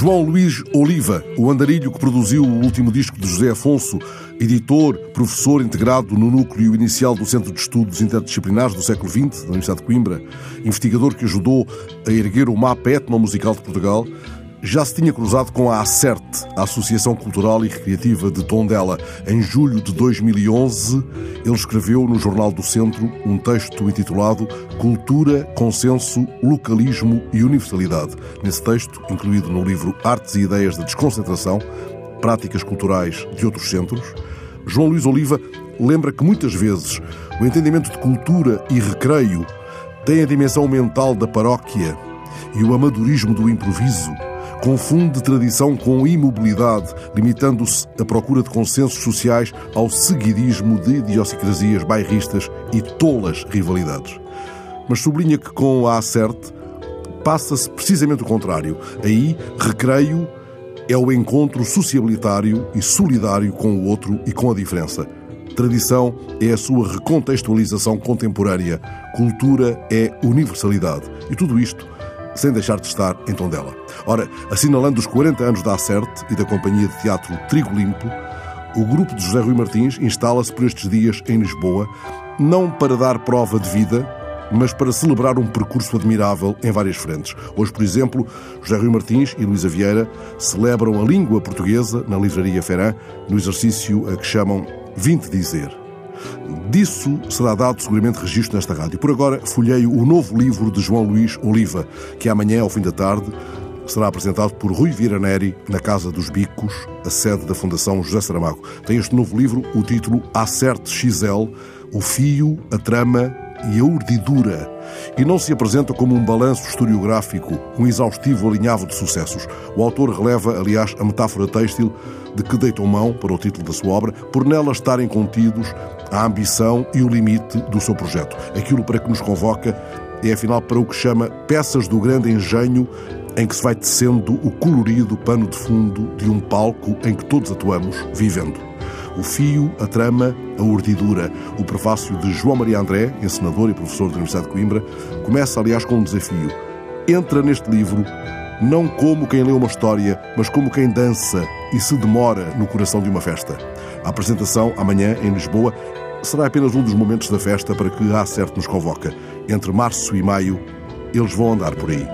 João Luís Oliva, o andarilho que produziu o último disco de José Afonso, editor, professor integrado no núcleo inicial do Centro de Estudos Interdisciplinares do século XX, da Universidade de Coimbra, investigador que ajudou a erguer o mapa etnomusical de Portugal, já se tinha cruzado com a ACERT, a Associação Cultural e Recreativa de Tondela. Em julho de 2011, ele escreveu no Jornal do Centro um texto intitulado Cultura, Consenso, Localismo e Universalidade. Nesse texto, incluído no livro Artes e Ideias da Desconcentração, Práticas Culturais de Outros Centros, João Luís Oliva lembra que muitas vezes o entendimento de cultura e recreio tem a dimensão mental da paróquia e o amadorismo do improviso confunde tradição com imobilidade, limitando-se a procura de consensos sociais ao seguidismo de idiosincrasias bairristas e tolas rivalidades. Mas sublinha que com a Acerte passa-se precisamente o contrário. Aí, recreio é o encontro sociabilitário e solidário com o outro e com a diferença. Tradição é a sua recontextualização contemporânea. Cultura é universalidade. E tudo isto sem deixar de estar em Tondela. Ora, assinalando os 40 anos da Acerte e da Companhia de Teatro Trigo Limpo, o grupo de José Rui Martins instala-se por estes dias em Lisboa, não para dar prova de vida, mas para celebrar um percurso admirável em várias frentes. Hoje, por exemplo, José Rui Martins e Luísa Vieira celebram a língua portuguesa na Livraria Ferran, no exercício a que chamam Vinte Dizer. Disso será dado seguramente registro nesta rádio. Por agora, folheio o novo livro de João Luís Oliva, que amanhã, ao fim da tarde, será apresentado por Rui Vieira Neri na Casa dos Bicos, a sede da Fundação José Saramago. Tem este novo livro o título Acerte XL, o fio, a trama e a urdidura, e não se apresenta como um balanço historiográfico, um exaustivo alinhavo de sucessos. O autor releva, aliás, a metáfora têxtil de que deitou mão para o título da sua obra, por nela estarem contidos a ambição e o limite do seu projeto. Aquilo para que nos convoca é, afinal, para o que chama peças do grande engenho em que se vai tecendo o colorido pano de fundo de um palco em que todos atuamos, vivendo. O fio, a trama, a urdidura. O prefácio de João Maria André, encenador e professor da Universidade de Coimbra, começa, aliás, com um desafio. Entra neste livro não como quem lê uma história, mas como quem dança e se demora no coração de uma festa. A apresentação, amanhã, em Lisboa, será apenas um dos momentos da festa para que a Acerte nos convoca. Entre março e maio, eles vão andar por aí.